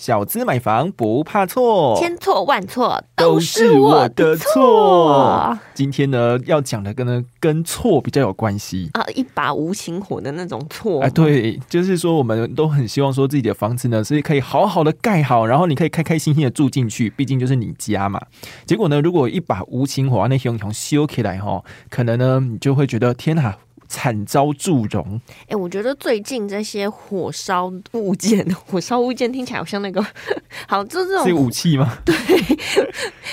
小资买房不怕错，千错万错都都是我的的错错。今天呢，要讲的跟呢跟错比较有关系。啊，一把无情火的那种错啊，，对，就是说，我们都很希望说自己的房子呢是可以好好的盖好，然后你可以开开心心的住进去，毕竟就是你家嘛。结果呢，如果一把无情火啊那熊熊修起来哈，可能呢你就会觉得天哪，惨遭祝融。哎、我觉得最近这些火烧物件，火烧物件听起来好像那个，好，就这是种武器吗？对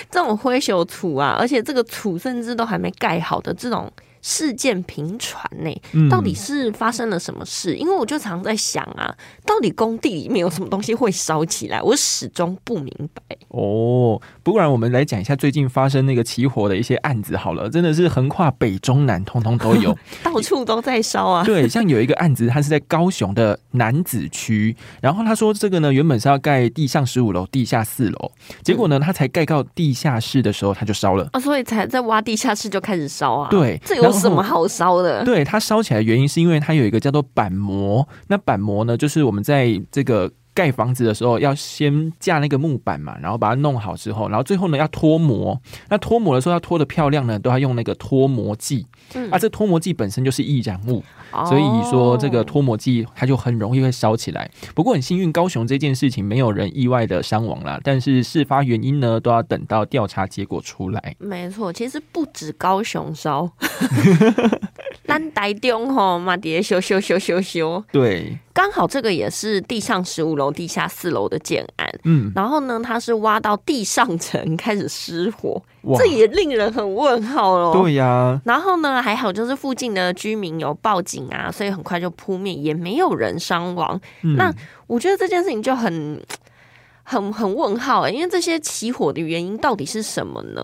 这种灰朽土啊，而且这个土甚至都还没盖好的这种事件频传呢、嗯到底是发生了什么事？因为我就常在想啊，到底工地里面有什么东西会烧起来？我始终不明白。哦，不然我们来讲一下最近发生那个起火的一些案子好了，真的是横跨北中南，通通都有。到处都在烧啊！对，像有一个案子，它是在高雄的南子区，然后他说这个呢，原本是要盖地上十五楼、地下四楼，结果呢，他才盖到地下室的时候，他就烧了。啊，所以才在挖地下室就开始烧啊。对这有什么好烧的？对，它烧起来的原因是因为它有一个叫做板膜，那板膜呢，就是我们在这个。盖房子的时候要先架那个木板嘛，然后把它弄好之后，然后最后呢要脱模。那脱模的时候要脱的漂亮呢，都要用那个脱模剂。嗯啊，这脱模剂本身就是易燃物，哦所以说这个脱模剂它就很容易会烧起来。不过很幸运，高雄这件事情没有人意外的伤亡啦。但是事发原因呢，都要等到调查结果出来。没错，其实不止高雄烧，咱台中吼嘛，底下修修修修修，对，刚好这个也是地上十五楼、地下四楼的建案。嗯，然后呢，它是挖到地上层开始失火，哇这也令人很问号喽。对呀、然后呢，还好就是附近的居民有报警啊，所以很快就扑灭，也没有人伤亡。嗯那我觉得这件事情就很。很很问号哎，因为这些起火的原因到底是什么呢？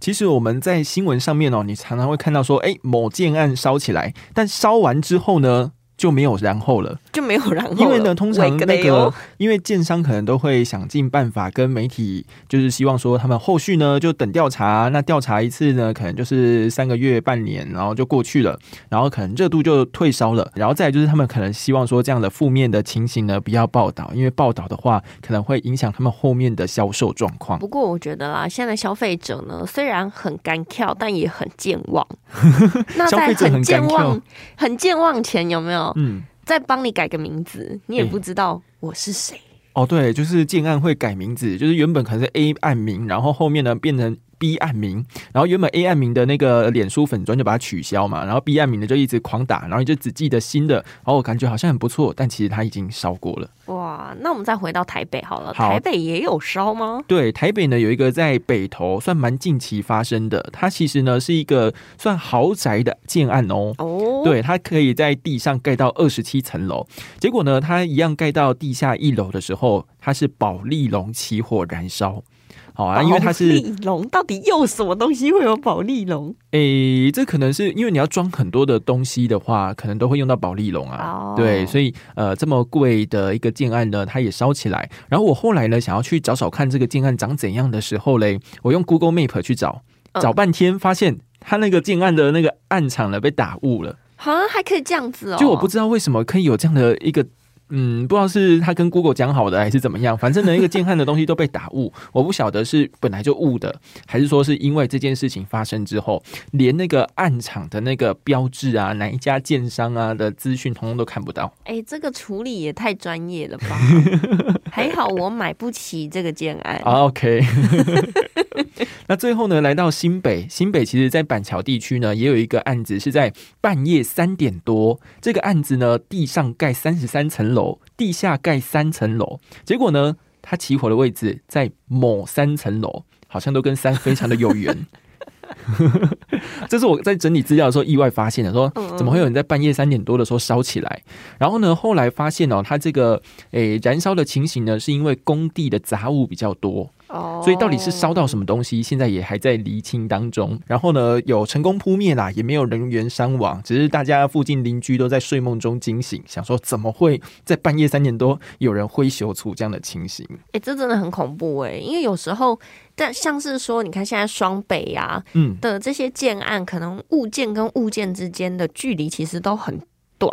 其实我们在新闻上面哦，你常常会看到说，哎，某件案烧起来，但烧完之后呢，就没有然后了。就没有然后了因为呢，通常那个哦，因为建商可能都会想尽办法跟媒体，就是希望说他们后续呢就等调查，那调查一次呢，可能就是三个月、半年，然后就过去了，然后可能热度就退烧了，然后再就是他们可能希望说这样的负面的情形呢不要报道，因为报道的话可能会影响他们后面的销售状况。不过我觉得啦，现在消费者呢虽然很干跳，但也很健忘。那在很健忘、很健忘前，有没有嗯。再帮你改个名字？你也哎不知道我是谁。哦，对，就是建案会改名字，就是原本可能是 A 案名，然后后面呢变成 B 案名，然后原本 A 案名的那个脸书粉砖就把它取消嘛，然后 B 案名的就一直狂打，然后你就只记得新的，然后我感觉好像很不错，但其实它已经烧过了。哇，那我们再回到台北好了，好台北也有烧吗？对，台北呢有一个在北投，算蛮近期发生的，它其实呢是一个算豪宅的建案哦。哦，，对，它可以在地上盖到二十七层楼，结果呢，它一样盖到地下一楼的时候，它是保利龙起火燃烧。好啊，因为它是利龙，到底又什么东西会有保利龙？诶、这可能是因为你要装很多的东西的话，可能都会用到保利龙啊。哦对，所以呃，这么贵的一个建案呢，它也烧起来。然后我后来呢，想要去找找看这个建案长怎样的时候嘞，我用 Google Map 去找，嗯找半天发现它那个建案的那个暗场呢被打雾了。好像，还可以这样子哦？就我不知道为什么可以有这样的一个。嗯，不知道是他跟 Google 讲好的还是怎么样，反正呢，一个建汉的东西都被打误，我不晓得是本来就误的，还是说是因为这件事情发生之后，连那个暗场的那个标志啊，哪一家建商啊的资讯，通通都看不到。哎、这个处理也太专业了吧？还好我买不起这个建案。啊 OK，那最后呢，来到新北，新北其实在板桥地区呢，也有一个案子是在半夜三点多，这个案子呢，地上盖三十三层楼，地下盖三层楼，结果呢，它起火的位置在某三层楼，好像都跟三非常的有缘。这是我在整理资料的时候意外发现的，说怎么会有人在半夜三点多的时候烧起来？然后呢，后来发现哦，它这个诶燃烧的情形呢，是因为工地的杂物比较多，哦所以到底是烧到什么东西，现在也还在厘清当中。然后呢，有成功扑灭啦，也没有人员伤亡，只是大家附近邻居都在睡梦中惊醒，想说怎么会在半夜三点多有人挥袖处这样的情形？哎、这真的很恐怖哎、因为有时候，但像是说，你看现在双北啊嗯，的这些建案，可能物件跟物件之间的距离其实都很短，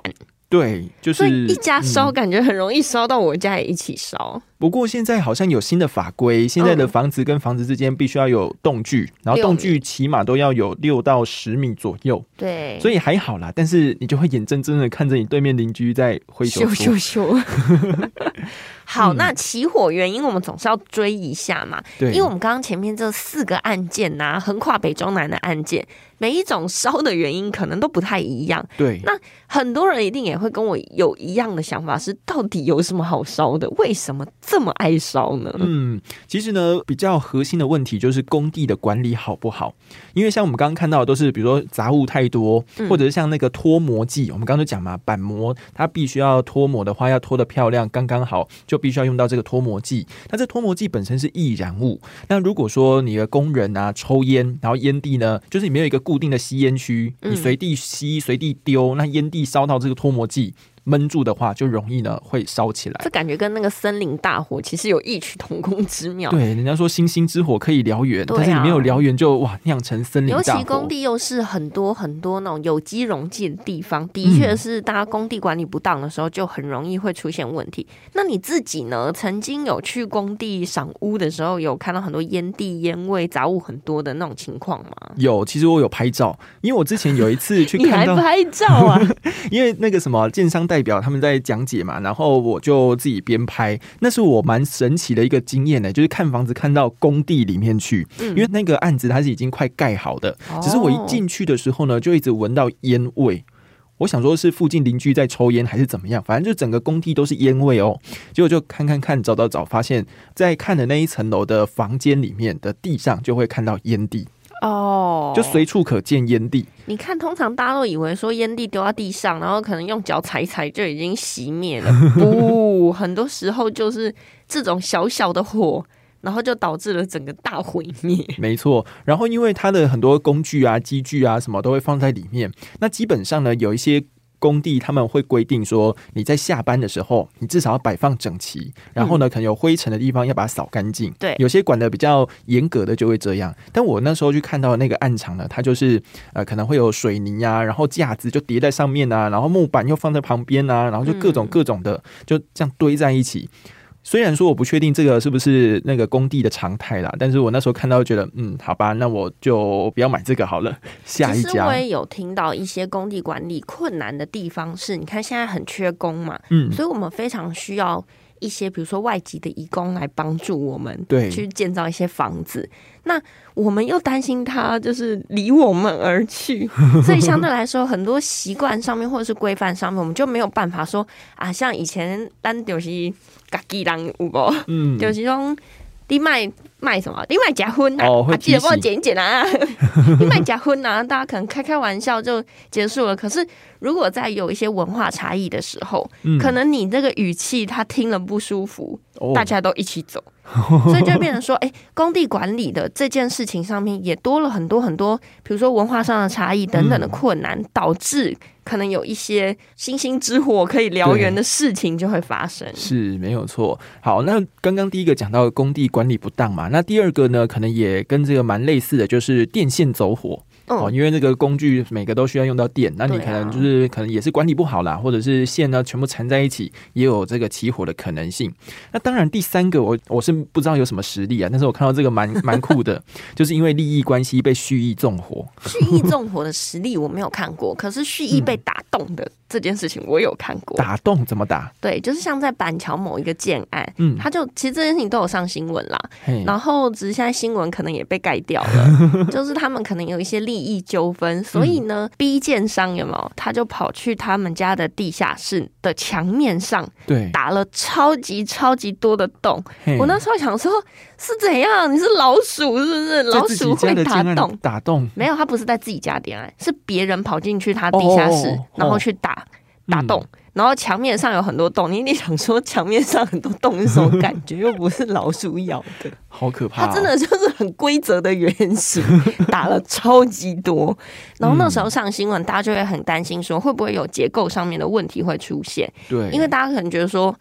对，就是一家烧，嗯感觉很容易烧到我家也一起烧。不过现在好像有新的法规，现在的嗯房子跟房子之间必须要有栋距，然后六米栋距起码都要有六到十米左右，对，所以还好啦。但是你就会眼睁睁的看着你对面邻居在挥手咻处咻咻。好，嗯那起火原因我们总是要追一下嘛，对，因为我们刚刚前面这四个案件呐、横跨北中南的案件，每一种烧的原因可能都不太一样。对那很多人一定也会跟我有一样的想法，是到底有什么好烧的？为什么这么爱烧呢？嗯，其实呢，比较核心的问题就是工地的管理好不好。因为像我们刚刚看到的都是，比如说杂物太多，嗯或者是像那个脱模剂，我们刚刚就讲嘛，板模它必须要脱模的话，要脱的漂亮，刚刚好，就必须要用到这个脱模剂。那这脱模剂本身是易燃物，那如果说你的工人啊抽烟，然后烟蒂呢，就是你没有一个固定的吸烟区，你随地吸随地丢，那烟蒂烧到这个脱模剂。闷住的话，就容易呢会烧起来。这感觉跟那个森林大火其实有异曲同工之妙。对，人家说星星之火可以燎原，啊但是你没有燎原就哇酿成森林尤大火。其工地又是很多很多那种有机溶剂的地方，的嗯确是大家工地管理不当的时候，就很容易会出现问题。那你自己呢？曾经有去工地赏屋的时候，有看到很多烟蒂、烟味、杂物很多的那种情况吗？有，其实我有拍照，因为我之前有一次去你还看，拍照啊？因为那个什么建商代表他们在讲解嘛，然后我就自己边拍，那是我蛮神奇的一个经验呢，就是看房子看到工地里面去，嗯因为那个案子它是已经快盖好的，只是我一进去的时候呢，就一直闻到烟味。我想说是附近邻居在抽烟还是怎么样，反正就整个工地都是烟味哦。结果就看看看找找找，发现在看的那一层楼的房间里面的地上就会看到烟蒂，哦，就随处可见烟蒂。你看，通常大家都以为说烟蒂丢到地上，然后可能用脚踩一踩就已经熄灭了。不，很多时候就是这种小小的火，然后就导致了整个大毁灭。没错，然后因为它的很多工具啊、机具啊什么都会放在里面，那基本上呢，有一些工地他们会规定说，你在下班的时候，你至少要摆放整齐，然后呢，可能有灰尘的地方要把它扫干净。对有些管的比较严格的就会这样。但我那时候去看到那个暗场呢，它就是呃可能会有水泥啊，然后架子就叠在上面啊，然后木板又放在旁边啊，然后就各种嗯各种的就这样堆在一起。虽然说我不确定这个是不是那个工地的常态啦，但是我那时候看到觉得，嗯，好吧，那我就不要买这个好了，下一家。其实我，也有听到一些工地管理困难的地方是，你看现在很缺工嘛，嗯，所以我们非常需要一些，比如说外籍的义工来帮助我们，对。去建造一些房子。那我们又担心他就是离我们而去，所以相对来说，很多习惯上面或者是规范上面，我们就没有办法说啊，像以前单就是家己人有无，嗯，就是说你卖卖什么，你卖假婚啊，哦会啊记得帮我剪一剪啊，你卖假婚啊，大家可能开开玩笑就结束了。可是如果在有一些文化差异的时候，嗯。可能你这个语气他听了不舒服，哦。大家都一起走，所以就变成说，哎、工地管理的这件事情上面也多了很多很多，比如说文化上的差异等等的困难，导致可能有一些星星之火可以燎原的事情就会发生。是没有错。好，那刚刚第一个讲到工地管理不当嘛，那第二个呢，可能也跟这个蛮类似的，就是电线走火。哦，嗯，因为那个工具每个都需要用到电，那你可能就是、可能也是管理不好啦，或者是线呢全部缠在一起，也有这个起火的可能性。那当然，第三个我我是不知道有什么实力啊，但是我看到这个蛮 蛮酷的，就是因为利益关系被蓄意纵火。蓄意纵火的实力我没有看过，可是蓄意被打动的这件事情我有看过。打洞怎么打？对，就是像在板桥某一个建案，嗯，他就其实这件事情都有上新闻啦，然后只是现在新闻可能也被盖掉了，就是他们可能有一些利益纠纷，所以呢、b 建商有没有，他就跑去他们家的地下室的墙面上对，打了超级超级多的洞。我那时候想说，是怎样？你是老鼠是不是？老鼠会打洞？打洞，没有，他不是在自己家点爱，是别人跑进去他地下室，哦哦哦然后去打打洞。嗯然后墙面上有很多洞，你一定想说墙面上很多洞是什么感觉？又不是老鼠咬的，好可怕、它真的就是很规则的圆形，打了超级多。然后那时候上新闻，大家就会很担心说会不会有结构上面的问题会出现，对，因为大家可能觉得说。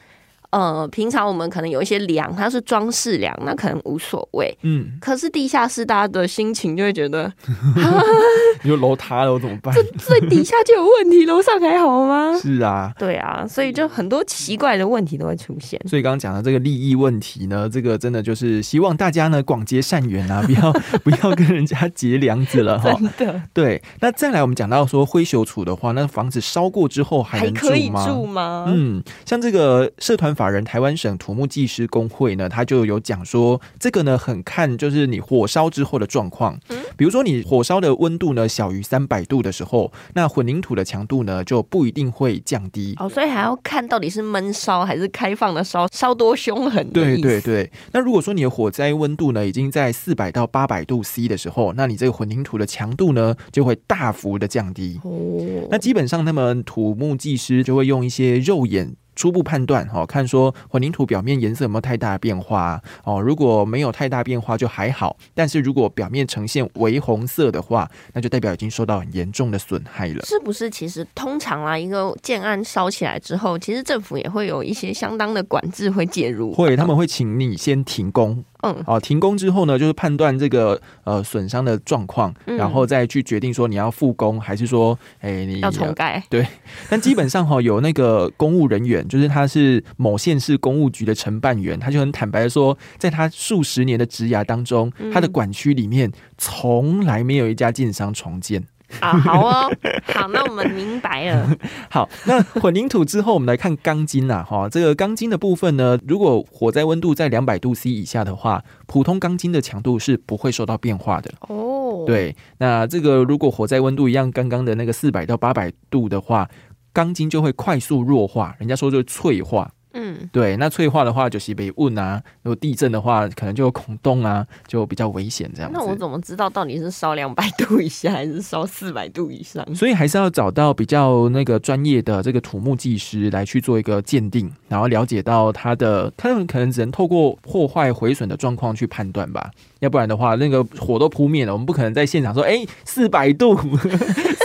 呃，平常我们可能有一些梁，它是装饰梁，那可能无所谓。嗯，可是地下室，大家的心情就会觉得，你说楼塌了我怎么办？这最底下就有问题，楼上还好吗？是啊，对啊，所以就很多奇怪的问题都会出现。所以刚刚讲的这个利益问题呢，这个真的就是希望大家呢广结善缘啊，不要不要跟人家结梁子了哈。真的，对，那再来我们讲到说灰朽处的话，那房子烧过之后还可以吗？住吗？嗯，像这个社团法人台湾省土木技师工会呢，他就有讲说，这个呢很看就是你火烧之后的状况。嗯比如说你火烧的温度呢小于三百度的时候，那混凝土的强度呢就不一定会降低。哦，所以还要看到底是闷烧还是开放的烧，烧多凶狠对对对，那如果说你的火灾温度呢已经在四百到八百度 C 的时候，那你这个混凝土的强度呢就会大幅的降低。哦，那基本上，他们土木技师就会用一些肉眼。初步判断，哦，看说混凝土表面颜色有没有太大的变化哦。如果没有太大变化就还好，但是如果表面呈现微红色的话，那就代表已经受到很严重的损害了。是不是？其实通常啊，一个建案烧起来之后，其实政府也会有一些相当的管制会介入，会，他们会请你先停工，嗯，哦，停工之后呢，就是判断这个呃损伤的状况，嗯然后再去决定说你要复工还是说，哎，你要重盖。对但基本上哈、有那个公务人员，就是他是某县市公务局的承办员，他就很坦白的说，在他数十年的职涯当中，嗯他的管区里面从来没有一家建商重建。啊，好哦，好，那我们明白了。好，那混凝土之后，我们来看钢筋呐，哈，这个钢筋的部分呢，如果火灾温度在两百度 C 以下的话，普通钢筋的强度是不会受到变化的。哦，，对，那这个如果火灾温度一样，刚刚的那个四百到八百度的话，钢筋就会快速弱化，人家说就是脆化。嗯，对，那脆化的话就是被问啊，如果地震的话，可能就有孔洞啊，就比较危险这样子。那我怎么知道到底是烧两百度以下还是烧四百度以上？所以还是要找到比较那个专业的这个土木技师来去做一个鉴定，然后了解到它的，他们可能只能透过破坏毁损的状况去判断吧，要不然的话，那个火都扑灭了，我们不可能在现场说，哎，四百度、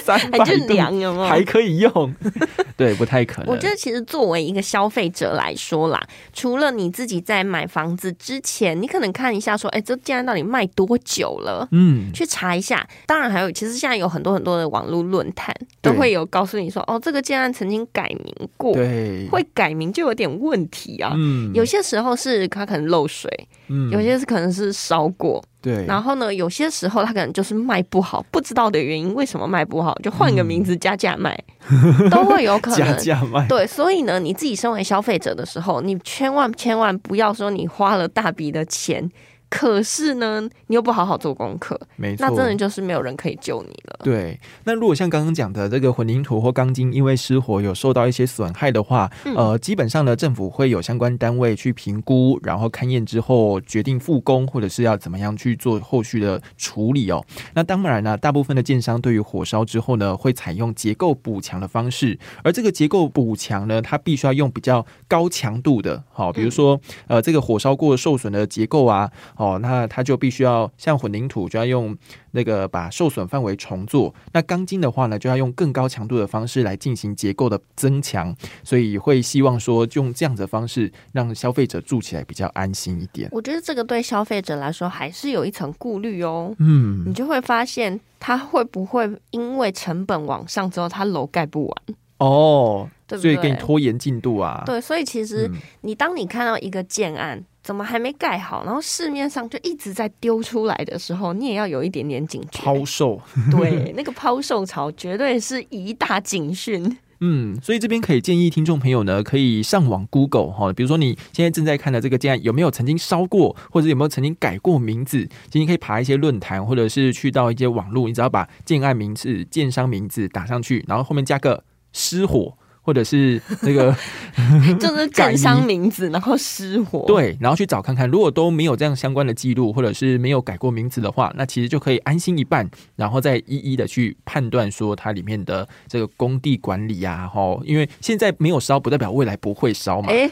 三百还是度凉有没有？还可以用，对，不太可能。我觉得其实作为一个消费者来说啦，除了你自己在买房子之前，你可能看一下说，哎，这建案到底卖多久了？嗯，去查一下，当然还有，其实现在有很多很多的网络论坛都对会有告诉你说，哦，这个建案曾经改名过，对，会改名就有点问题啊。嗯有些时候是它可能漏水，嗯有些是可能是烧过，对，然后呢，有些时候他可能就是卖不好，不知道的原因，为什么卖不好，就换个名字加价卖，都会有可加能。价卖，对，所以呢，你自己身为消费者的时候，你千万千万不要说你花了大笔的钱，可是呢，你又不好好做功课，没错，那真的就是没有人可以救你了。对，那如果像刚刚讲的这个混凝土或钢筋因为失火有受到一些损害的话，嗯呃，基本上呢，政府会有相关单位去评估，然后勘验之后决定复工，或者是要怎么样去做后续的处理哦。那当然呢，大部分的建商对于火烧之后呢，会采用结构补强的方式，而这个结构补强呢，它必须要用比较高强度的，好、比如说呃，这个火烧过受损的结构啊，哦，那它就必须要像混凝土就要用那个把受损范围重做，那钢筋的话呢，就要用更高强度的方式来进行结构的增强，所以会希望说用这样子的方式让消费者住起来比较安心一点。我觉得这个对消费者来说还是有一层顾虑哦。嗯你，就会发现，它会不会因为成本往上之后，它楼盖不完，哦，对不所以给你？拖延进度啊。对，所以其实嗯你当你看到一个建案怎么还没盖好，然后市面上就一直在丢出来的时候，你也要有一点点警觉。抛售，对，那个抛售潮绝对是一大警讯。嗯，所以这边可以建议听众朋友呢，可以上网 Google 哈，比如说你现在正在看的这个建案有没有曾经烧过，或者有没有曾经改过名字，其实你可以爬一些论坛，或者是去到一些网络，你只要把建案名字、建商名字打上去，然后后面加个失火。或者是那个 就是 建商名字，然后失火。对，然后去找看看，如果都没有这样相关的记录，或者是没有改过名字的话，那其实就可以安心一半，然后再一一的去判断说它里面的这个工地管理呀，哈，因为现在没有烧，不代表未来不会烧嘛。哎，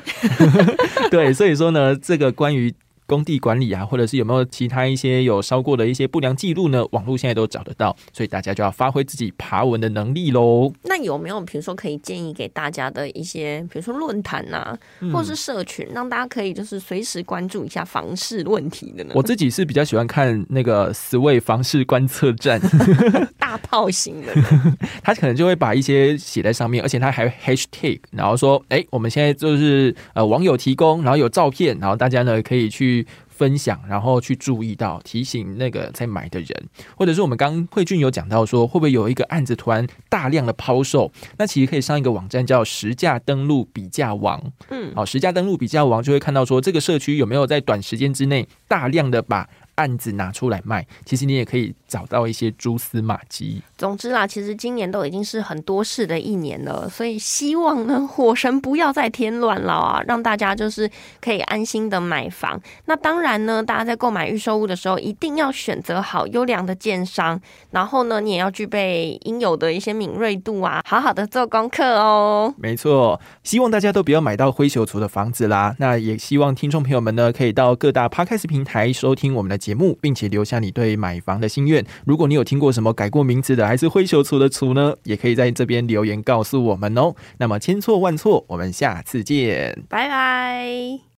对，所以说呢，这个关于。工地管理啊，或者是有没有其他一些有烧过的一些不良记录呢？网络现在都找得到，所以大家就要发挥自己爬文的能力喽。那有没有比如说可以建议给大家的一些，比如说论坛呐，或者是社群，让大家可以就是随时关注一下房事问题的呢？我自己是比较喜欢看那个思维房事观测站，大炮型的，他可能就会把一些写在上面，而且他还 hashtag，然后说，哎，我们现在就是呃网友提供，然后有照片，然后大家呢可以去。分享，然后去注意到提醒那个在买的人，或者是我们刚慧俊有讲到说，会不会有一个案子突然大量的抛售？那其实可以上一个网站叫实价登录比价网，嗯，好，实价登录比价网就会看到说这个社区有没有在短时间之内大量的把。案子拿出来卖，其实你也可以找到一些蛛丝马迹。总之啦，其实今年都已经是很多事的一年了，所以希望呢，火神不要再添乱了啊，让大家就是可以安心的买房。那当然呢，大家在购买预售屋的时候，一定要选择好优良的建商，然后呢，你也要具备应有的一些敏锐度啊，好好的做功课哦。没错，希望大家都不要买到灰球族的房子啦。那也希望听众朋友们呢，可以到各大 Podcast 平台收听我们的。节目，并且留下你对买房的心愿。如果你有听过什么改过名字的，还是灰球厨的厨呢，也可以在这边留言告诉我们哦。那么千错万错，我们下次见，拜拜。